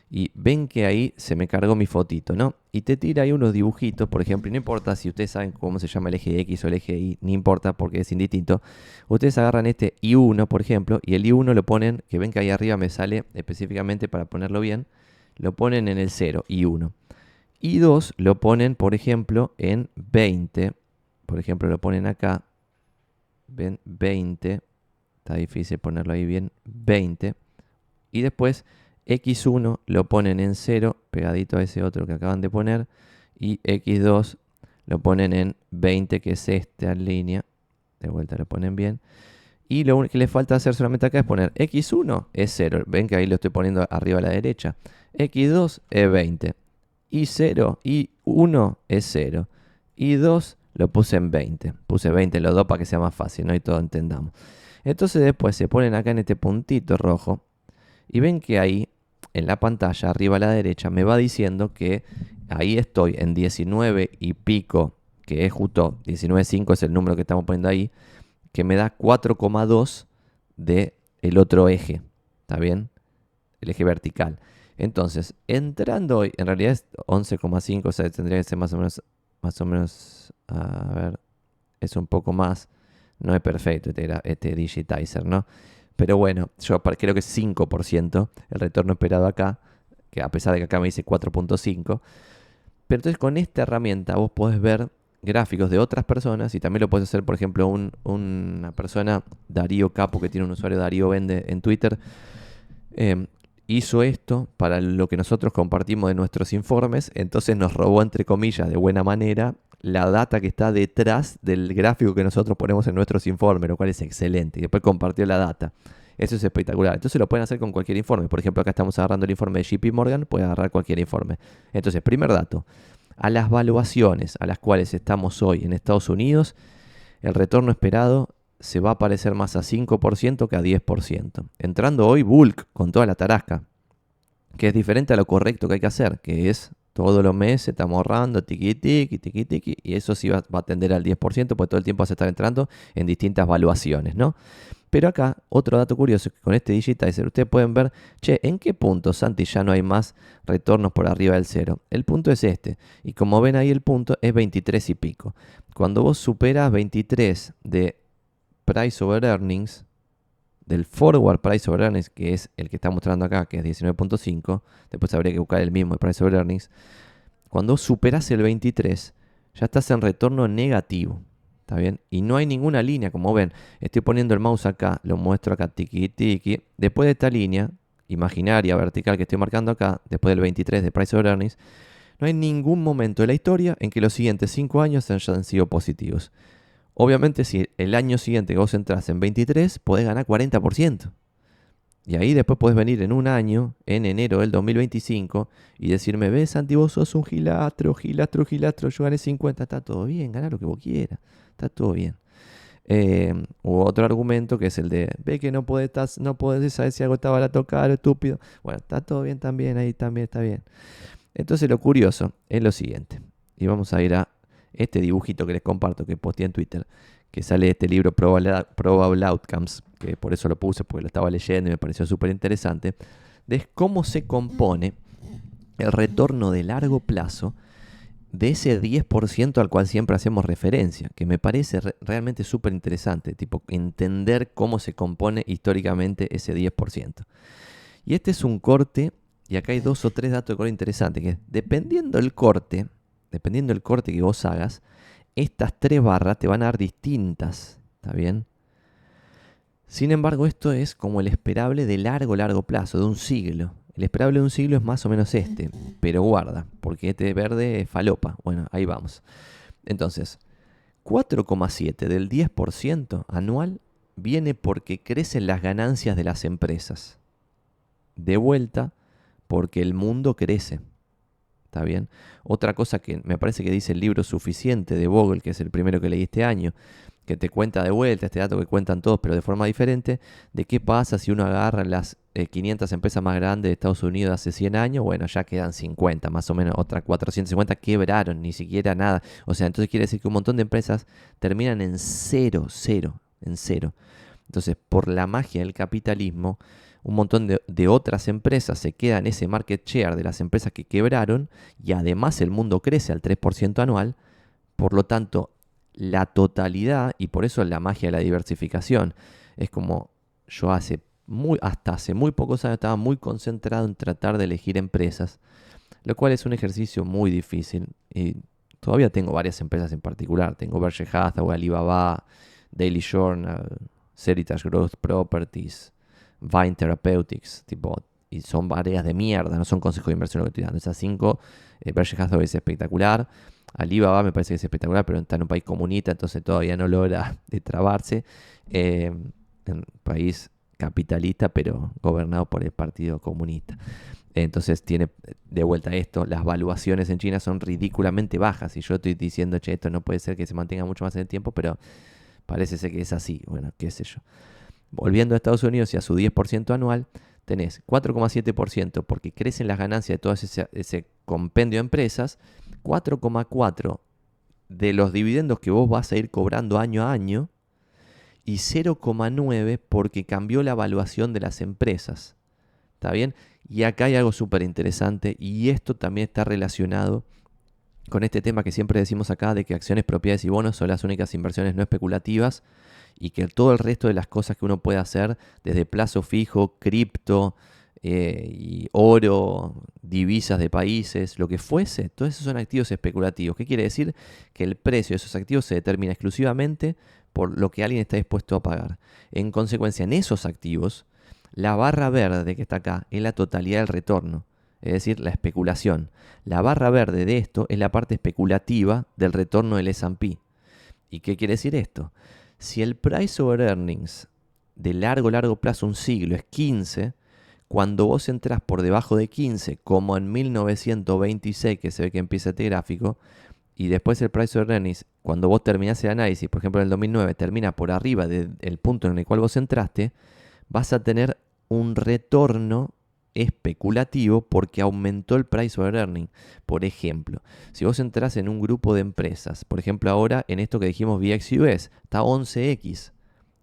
y ven que ahí se me cargó mi fotito, ¿no? Y te tira ahí unos dibujitos, por ejemplo, y no importa si ustedes saben cómo se llama el eje X o el eje Y, ni importa porque es indistinto. Ustedes agarran este I1, por ejemplo, y el I1 lo ponen, que ven que ahí arriba me sale específicamente para ponerlo bien, lo ponen en el 0, I1. I2 lo ponen, por ejemplo, en 20. Por ejemplo, lo ponen acá. Ven, 20. Está difícil ponerlo ahí bien. 20. Y después X1 lo ponen en 0, pegadito a ese otro que acaban de poner, y X2 lo ponen en 20, que es esta línea. De vuelta lo ponen bien. Y lo único que le falta hacer solamente acá es poner X1 es 0. Ven que ahí lo estoy poniendo arriba a la derecha. X2 es 20. Y 0, y 1 es 0. Y 2 lo puse en 20. Puse 20 los dos para que sea más fácil, ¿no? Y todo entendamos. Entonces después se ponen acá en este puntito rojo. Y ven que ahí en la pantalla, arriba a la derecha, me va diciendo que ahí estoy en 19 y pico, que es justo 19.5 es el número que estamos poniendo ahí, que me da 4,2 de el otro eje, ¿está bien? El eje vertical. Entonces, entrando hoy, en realidad es 11,5, o sea, tendría que ser más o menos, más o menos, a ver, es un poco más, no es perfecto este, este digitizer, ¿no? Pero bueno, yo creo que es 5% el retorno esperado acá, que a pesar de que acá me dice 4.5. Pero entonces con esta herramienta vos podés ver gráficos de otras personas y también lo puedes hacer, por ejemplo, una persona, Darío Capo, que tiene un usuario Darío Vende en Twitter, em, hizo esto para lo que nosotros compartimos de nuestros informes, entonces nos robó, entre comillas, de buena manera la data que está detrás del gráfico que nosotros ponemos en nuestros informes, lo cual es excelente. Y después compartió la data. Eso es espectacular. Entonces lo pueden hacer con cualquier informe. Por ejemplo, acá estamos agarrando el informe de JP Morgan, puede agarrar cualquier informe. Entonces, primer dato, a las valuaciones a las cuales estamos hoy en Estados Unidos, el retorno esperado se va a parecer más a 5% que a 10%. Entrando hoy bulk con toda la tarasca, que es diferente a lo correcto que hay que hacer, que es todos los meses estamos ahorrando, tiqui tiqui, tiqui tiqui, y eso sí va, a tender al 10%, porque todo el tiempo vas a estar entrando en distintas valuaciones, ¿no? Pero acá, otro dato curioso, que con este digitizer ustedes pueden ver, che, ¿en qué punto, Santi, ya no hay más retornos por arriba del cero? El punto es este, y como ven ahí el punto es 23 y pico. Cuando vos superas 23 de price over earnings, del forward price over earnings, que es el que está mostrando acá, que es 19.5, después habría que buscar el mismo, el price over earnings, cuando superas el 23, ya estás en retorno negativo. ¿Está bien? Y no hay ninguna línea, como ven. Estoy poniendo el mouse acá, lo muestro acá, tiki tiki. Después de esta línea imaginaria, vertical que estoy marcando acá, después del 23 de Price over Earnings, no hay ningún momento de la historia en que los siguientes 5 años hayan sido positivos. Obviamente, si el año siguiente vos entras en 23, podés ganar 40%. Y ahí después puedes venir en un año, en enero del 2025, y decirme, ves, Santi, vos sos un gilastro, gilastro, gilastro, yo gané 50, está todo bien, gana lo que vos quieras, está todo bien. Eh, otro argumento que es el de, ve que no puedes, no puedes saber si algo está barato caro, estúpido. Bueno, está todo bien también, ahí también está bien. Entonces lo curioso es lo siguiente, y vamos a ir a este dibujito que les comparto, que posteé en Twitter, que sale de este libro Probable Outcomes, que por eso lo puse, porque lo estaba leyendo y me pareció súper interesante, de cómo se compone el retorno de largo plazo de ese 10% al cual siempre hacemos referencia, que me parece realmente súper interesante, tipo entender cómo se compone históricamente ese 10%. Y este es un corte, y acá hay dos o tres datos de color interesantes, que dependiendo del corte, dependiendo del corte que vos hagas, estas tres barras te van a dar distintas, ¿está bien? Sin embargo, esto es como el esperable de largo, largo plazo, de un siglo. El esperable de un siglo es más o menos este, pero guarda, porque este verde es falopa. Bueno, ahí vamos. Entonces, 4,7 del 10% anual viene porque crecen las ganancias de las empresas. De vuelta, porque el mundo crece. ¿Está bien? Otra cosa que me parece que dice el libro suficiente de Vogel, que es el primero que leí este año, que te cuenta de vuelta, este dato que cuentan todos, pero de forma diferente, de qué pasa si uno agarra las 500 eh, empresas más grandes de Estados Unidos hace 100 años, bueno, ya quedan 50, más o menos, otras 450 quebraron, ni siquiera nada. O sea, entonces quiere decir que un montón de empresas terminan en cero, cero, en cero. Entonces, por la magia del capitalismo, un montón de, otras empresas se quedan ese market share de las empresas que quebraron y además el mundo crece al 3% anual. Por lo tanto, la totalidad, y por eso la magia de la diversificación, es como yo hace muy, hasta hace muy pocos años estaba muy concentrado en tratar de elegir empresas, lo cual es un ejercicio muy difícil. Y todavía tengo varias empresas en particular. Tengo Berkshire Hathaway, Alibaba, Daily Journal, Seritage Growth Properties, Vine Therapeutics, tipo, y son varias de mierda, no son consejos de inversión lo que estoy dando. Esas cinco, eh, Berkshire Hathaway es espectacular. Alibaba me parece que es espectacular, pero está en un país comunista, entonces todavía no logra destrabarse. Eh, en un país capitalista, pero gobernado por el Partido Comunista. Entonces tiene de vuelta esto, las valuaciones en China son ridículamente bajas. Y yo estoy diciendo, che, esto no puede ser que se mantenga mucho más en el tiempo, pero parece ser que es así. Bueno, qué sé yo. Volviendo a Estados Unidos y a su 10% anual, tenés 4,7% porque crecen las ganancias de todo ese, compendio de empresas, 4,4% de los dividendos que vos vas a ir cobrando año a año, y 0,9 porque cambió la evaluación de las empresas. ¿Está bien? Y acá hay algo súper interesante y esto también está relacionado con este tema que siempre decimos acá de que acciones, propiedades y bonos son las únicas inversiones no especulativas y que todo el resto de las cosas que uno puede hacer, desde plazo fijo, cripto, eh, y oro, divisas de países, lo que fuese, todos esos son activos especulativos. ¿Qué quiere decir? Que el precio de esos activos se determina exclusivamente por lo que alguien está dispuesto a pagar. En consecuencia, en esos activos, la barra verde que está acá es la totalidad del retorno, es decir, la especulación. La barra verde de esto es la parte especulativa del retorno del S&P. ¿Y qué quiere decir esto? Si el price over earnings de largo, largo plazo, un siglo, es 15, cuando vos entras por debajo de 15, como en 1926, que se ve que empieza este gráfico, y después el price of earnings, cuando vos terminás el análisis, por ejemplo en el 2009, termina por arriba del punto en el cual vos entraste, vas a tener un retorno especulativo porque aumentó el price of earning. Por ejemplo, si vos entras en un grupo de empresas, por ejemplo ahora en esto que dijimos VXUS, está 11X,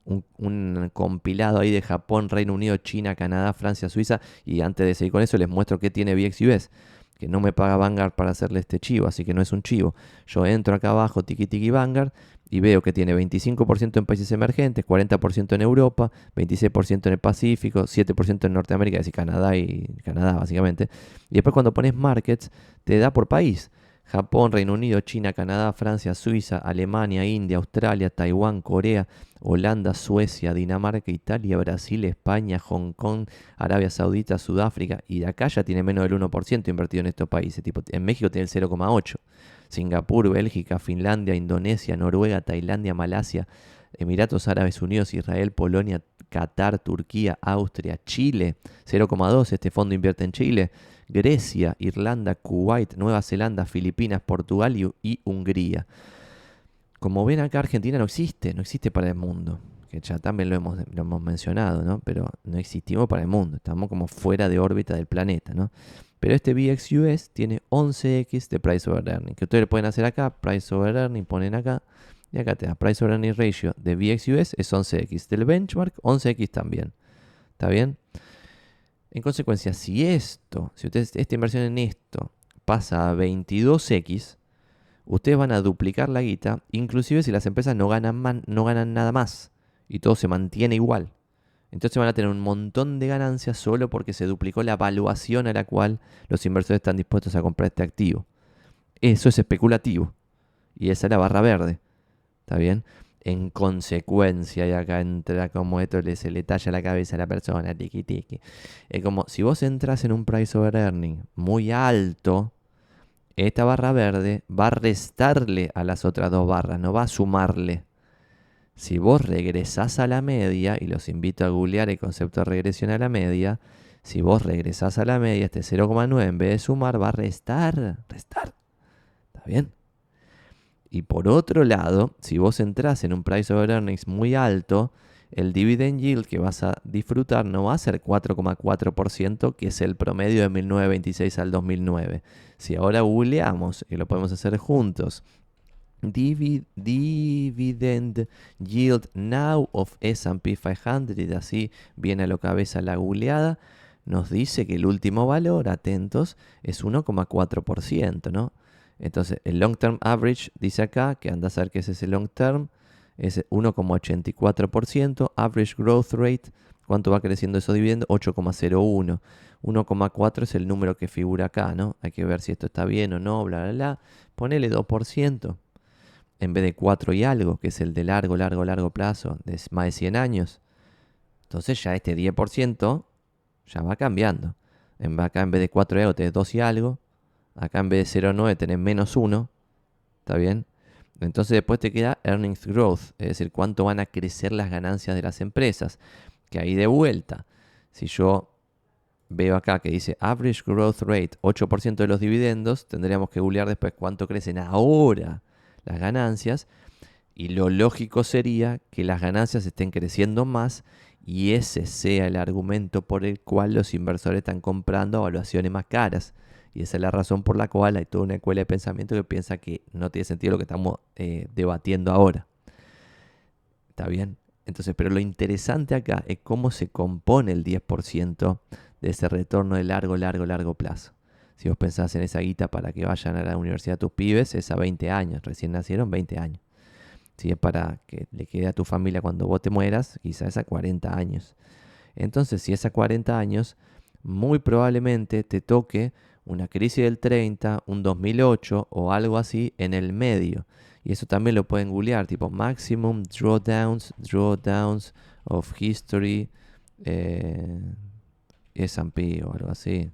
un, compilado ahí de Japón, Reino Unido, China, Canadá, Francia, Suiza, y antes de seguir con eso les muestro qué tiene VXUS que no me paga Vanguard para hacerle este chivo, así que no es un chivo. Yo entro acá abajo, tiki tiki Vanguard, y veo que tiene 25% en países emergentes, 40% en Europa, 26% en el Pacífico, 7% en Norteamérica, es decir, Canadá y Canadá básicamente. Y después cuando pones markets, te da por país. Japón, Reino Unido, China, Canadá, Francia, Suiza, Alemania, India, Australia, Taiwán, Corea, Holanda, Suecia, Dinamarca, Italia, Brasil, España, Hong Kong, Arabia Saudita, Sudáfrica. Y de acá ya tiene menos del 1% invertido en estos países. Tipo, en México tiene el 0,8%. Singapur, Bélgica, Finlandia, Indonesia, Noruega, Tailandia, Malasia, Emiratos Árabes Unidos, Israel, Polonia, Qatar, Turquía, Austria, Chile, 0,2, este fondo invierte en Chile, Grecia, Irlanda, Kuwait, Nueva Zelanda, Filipinas, Portugal y, Hungría. Como ven acá, Argentina no existe, no existe para el mundo, que ya también lo hemos, lo hemos mencionado, ¿no? Pero no existimos para el mundo, estamos como fuera de órbita del planeta, ¿no? Pero este VXUS tiene 11x de Price over Earning, que ustedes pueden hacer acá, Price over Earning, ponen acá, y acá te da Price over Earning Ratio de VXUS es 11x, del benchmark 11x también. ¿Está bien? En consecuencia, si esto, si esta inversión en esto pasa a 22x, ustedes van a duplicar la guita, inclusive si las empresas no ganan, no ganan nada más y todo se mantiene igual. Entonces van a tener un montón de ganancias solo porque se duplicó la evaluación a la cual los inversores están dispuestos a comprar este activo. Eso es especulativo. Y esa es la barra verde. ¿Está bien? En consecuencia, y acá entra como esto le, se le talla la cabeza a la persona, tiki tiki. Es como si vos entras en un price over earning muy alto, esta barra verde va a restarle a las otras dos barras, no va a sumarle. Si vos regresás a la media, y los invito a googlear el concepto de regresión a la media, si vos regresás a la media, este 0,9 en vez de sumar va a restar, restar. ¿Está bien? Y por otro lado, si vos entras en un price over earnings muy alto, el dividend yield que vas a disfrutar no va a ser 4,4%, que es el promedio de 1926 al 2009. Si ahora googleamos, y lo podemos hacer juntos, dividend yield now of S&P 500, así viene a la cabeza la googleada, nos dice que el último valor, atentos, es 1,4%, ¿no? Entonces, el long term average dice acá, que anda a saber qué es ese long term, es 1,84%, average growth rate, ¿cuánto va creciendo esos dividendos? 8,01. 1,4 es el número que figura acá, ¿no? Hay que ver si esto está bien o no, bla, bla, bla. Ponele 2% en vez de 4 y algo, que es el de largo, largo, largo plazo, de más de 100 años. Entonces ya este 10% ya va cambiando. En, acá en vez de 4 y algo tenés 2 y algo, Acá en vez de 0,9 tenés menos 1. ¿Está bien? Entonces después te queda earnings growth, es decir, cuánto van a crecer las ganancias de las empresas. Que ahí de vuelta, si yo veo acá que dice average growth rate 8% de los dividendos, tendríamos que googlear después cuánto crecen ahora las ganancias. Y lo lógico sería que las ganancias estén creciendo más y ese sea el argumento por el cual los inversores están comprando evaluaciones más caras. Y esa es la razón por la cual hay toda una escuela de pensamiento que piensa que no tiene sentido lo que estamos eh, debatiendo ahora. ¿Está bien? Entonces, pero lo interesante acá es cómo se compone el 10% de ese retorno de largo, largo, largo plazo. Si vos pensás en esa guita para que vayan a la universidad tus pibes, es a 20 años, recién nacieron 20 años. Si es para que le quede a tu familia cuando vos te mueras, quizás es a 40 años. Entonces, si es a 40 años, muy probablemente te toque una crisis del 30, un 2008 o algo así en el medio. Y eso también lo pueden googlear, tipo Maximum Drawdowns, Drawdowns of History, eh, S&P o algo así.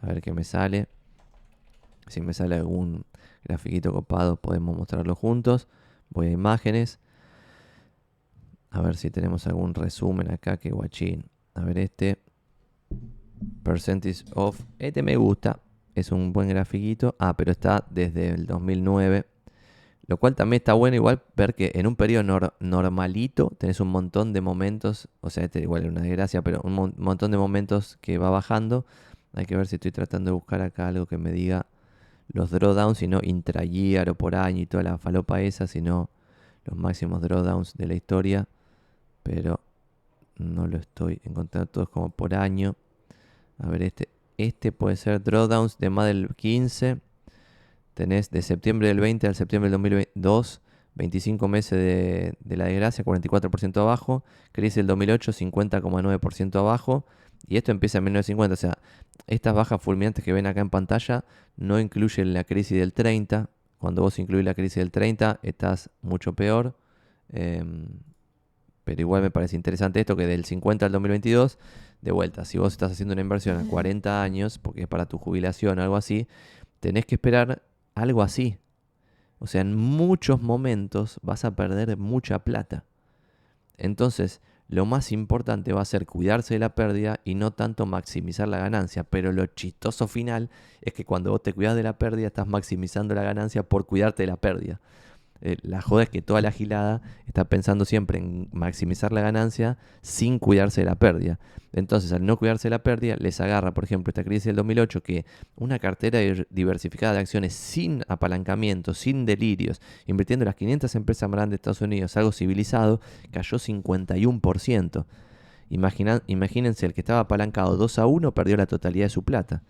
A ver qué me sale. Si me sale algún grafiquito copado podemos mostrarlo juntos. Voy a imágenes. A ver si tenemos algún resumen acá que guachín. A ver este. Percentage of. Este me gusta. Es un buen grafiquito. Ah, pero está desde el 2009. Lo cual también está bueno igual ver que en un periodo normalito tenés un montón de momentos. O sea, este igual es una desgracia, pero un montón de momentos que va bajando. Hay que ver si estoy tratando de buscar acá algo que me diga los drawdowns, sino intra-year o por año y toda la falopa esa, sino los máximos drawdowns de la historia. Pero no lo estoy encontrando todos como por año. A ver, este, este puede ser drawdowns de más del 15. Tenés de septiembre del 20 al septiembre del 2022, 25 meses de, la desgracia, 44% abajo. Crisis del 2008, 50,9% abajo. Y esto empieza en 1950. O sea, estas bajas fulminantes que ven acá en pantalla no incluyen la crisis del 30. Cuando vos incluís la crisis del 30, estás mucho peor. Em, pero igual me parece interesante esto que del 50 al 2022 de vuelta, si vos estás haciendo una inversión a 40 años, porque es para tu jubilación o algo así, tenés que esperar algo así. O sea, en muchos momentos vas a perder mucha plata. Entonces, lo más importante va a ser cuidarse de la pérdida y no tanto maximizar la ganancia. Pero lo chistoso final es que cuando vos te cuidas de la pérdida, estás maximizando la ganancia por cuidarte de la pérdida. Eh, la joda es que toda la gilada está pensando siempre en maximizar la ganancia sin cuidarse de la pérdida. Entonces, al no cuidarse de la pérdida, les agarra, por ejemplo, esta crisis del 2008, que una cartera diversificada de acciones sin apalancamiento, sin delirios, invirtiendo en las 500 empresas más grandes de Estados Unidos, algo civilizado, cayó 51%. Imagínense, el que estaba apalancado 2 a 1 perdió la totalidad de su plata.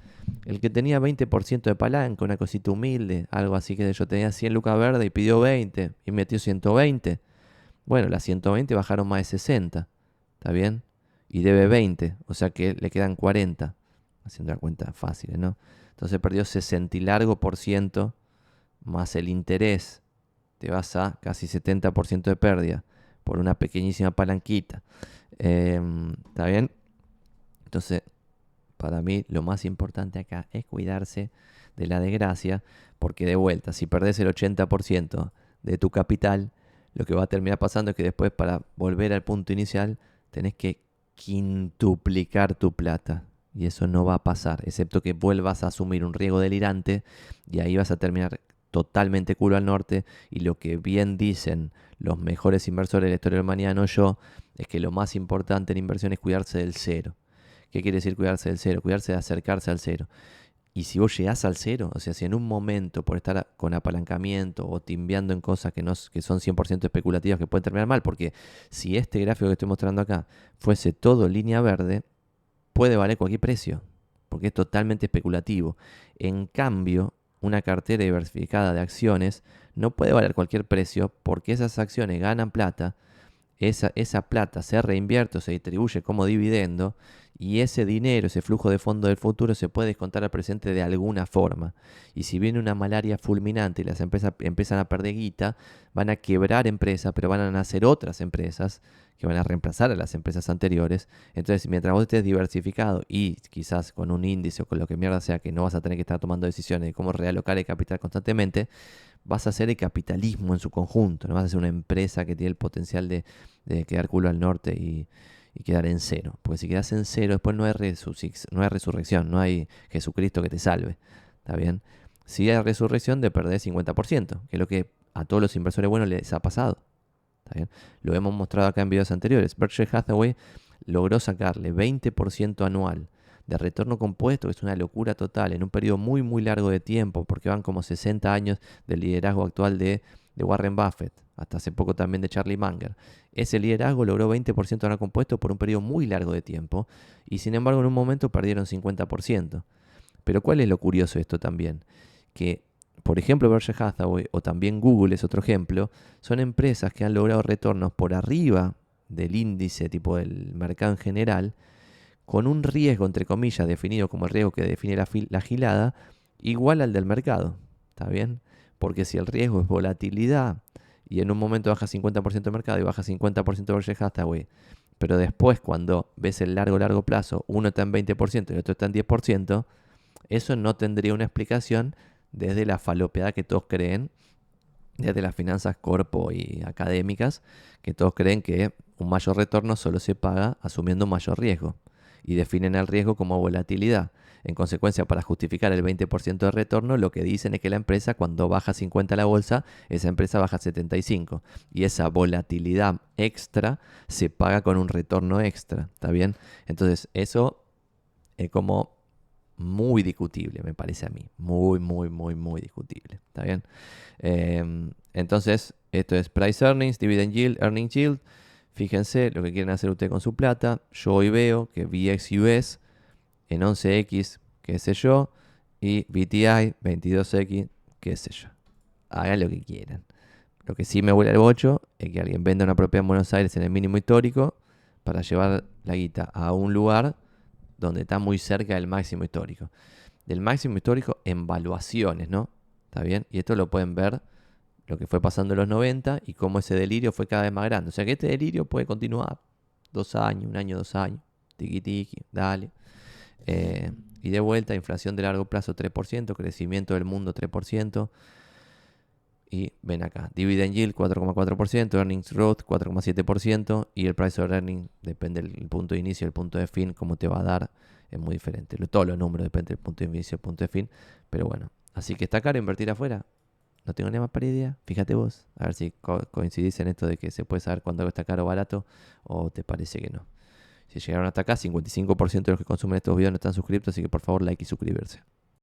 El que tenía 20% de palanca, una cosita humilde, algo así que yo tenía 100 lucas verde y pidió 20 y metió 120. Bueno, las 120 bajaron más de 60. ¿Está bien? Y debe 20, o sea que le quedan 40. Haciendo la cuenta fácil, ¿no? Entonces perdió 60 y largo por ciento más el interés. Te vas a casi 70% de pérdida por una pequeñísima palanquita. Em, ¿Está bien? Entonces, para mí lo más importante acá es cuidarse de la desgracia, porque de vuelta, si perdés el 80% de tu capital, lo que va a terminar pasando es que después para volver al punto inicial tenés que quintuplicar tu plata. Y eso no va a pasar, excepto que vuelvas a asumir un riesgo delirante y ahí vas a terminar totalmente culo al norte. Y lo que bien dicen los mejores inversores de la historia del no yo, es que lo más importante en inversión es cuidarse del cero. ¿Qué quiere decir cuidarse del cero? Cuidarse de acercarse al cero. Y si vos llegás al cero, o sea, si en un momento por estar con apalancamiento o timbiando en cosas que, no, que son 100% especulativas que pueden terminar mal, porque si este gráfico que estoy mostrando acá fuese todo línea verde, puede valer cualquier precio, porque es totalmente especulativo. En cambio, una cartera diversificada de acciones no puede valer cualquier precio porque esas acciones ganan plata, esa, esa plata se reinvierte o se distribuye como dividendo y ese dinero, ese flujo de fondo del futuro se puede descontar al presente de alguna forma. Y si viene una malaria fulminante y las empresas empiezan a perder guita, van a quebrar empresas, pero van a nacer otras empresas que van a reemplazar a las empresas anteriores. Entonces, mientras vos estés diversificado y quizás con un índice o con lo que mierda sea que no vas a tener que estar tomando decisiones de cómo realocar el capital constantemente, vas a hacer el capitalismo en su conjunto, no vas a ser una empresa que tiene el potencial de, de quedar culo al norte y y quedar en cero. Porque si quedas en cero, después no hay, no hay resurrección, no hay Jesucristo que te salve. ¿Está bien? Si hay resurrección, de perder 50%, que es lo que a todos los inversores buenos les ha pasado. ¿Está bien? Lo hemos mostrado acá en videos anteriores. Berkshire Hathaway logró sacarle 20% anual de retorno compuesto, que es una locura total, en un periodo muy, muy largo de tiempo, porque van como 60 años del liderazgo actual de de Warren Buffett, hasta hace poco también de Charlie Munger. Ese liderazgo logró 20% de compuesto por un periodo muy largo de tiempo y sin embargo en un momento perdieron 50%. Pero ¿cuál es lo curioso de esto también? Que, por ejemplo, Berkshire Hathaway o también Google es otro ejemplo, son empresas que han logrado retornos por arriba del índice tipo del mercado en general, con un riesgo, entre comillas, definido como el riesgo que define la, la gilada, igual al del mercado. ¿Está bien? Porque si el riesgo es volatilidad y en un momento baja 50% de mercado y baja 50% Berkshire Hathaway, pero después cuando ves el largo, largo plazo, uno está en 20% y el otro está en 10%, eso no tendría una explicación desde la falopeada que todos creen, desde las finanzas corpo y académicas, que todos creen que un mayor retorno solo se paga asumiendo un mayor riesgo y definen el riesgo como volatilidad. En consecuencia, para justificar el 20% de retorno, lo que dicen es que la empresa cuando baja 50 la bolsa, esa empresa baja 75. Y esa volatilidad extra se paga con un retorno extra. ¿Está bien? Entonces, eso es como muy discutible, me parece a mí. Muy, muy, muy, muy discutible. ¿Está bien? Em, entonces, esto es Price Earnings, Dividend Yield, Earning Yield. Fíjense lo que quieren hacer ustedes con su plata. Yo hoy veo que VXUS en 11X, qué sé yo, y BTI 22X, qué sé yo. Hagan lo que quieran. Lo que sí me huele al bocho es que alguien venda una propiedad en Buenos Aires en el mínimo histórico para llevar la guita a un lugar donde está muy cerca del máximo histórico. Del máximo histórico en valuaciones, ¿no? ¿Está bien? Y esto lo pueden ver lo que fue pasando en los 90 y cómo ese delirio fue cada vez más grande. O sea que este delirio puede continuar dos años, un año, dos años. Tiki tiki, dale. Eh, y de vuelta, inflación de largo plazo 3%, crecimiento del mundo 3%. y ven acá. Dividend yield 4,4%, earnings growth 4,7% y el price of earning depende del punto de inicio, el punto de fin, cómo te va a dar, es muy diferente. Todos los números dependen del punto de inicio, el punto de fin, pero bueno. Así que está caro invertir afuera. No tengo ni más para idea. Fíjate vos, a ver si coincidís en esto de que se puede saber cuándo algo está caro o barato o te parece que no. Si llegaron hasta acá, 55% de los que consumen estos videos no están suscritos, así que por favor like y suscribirse.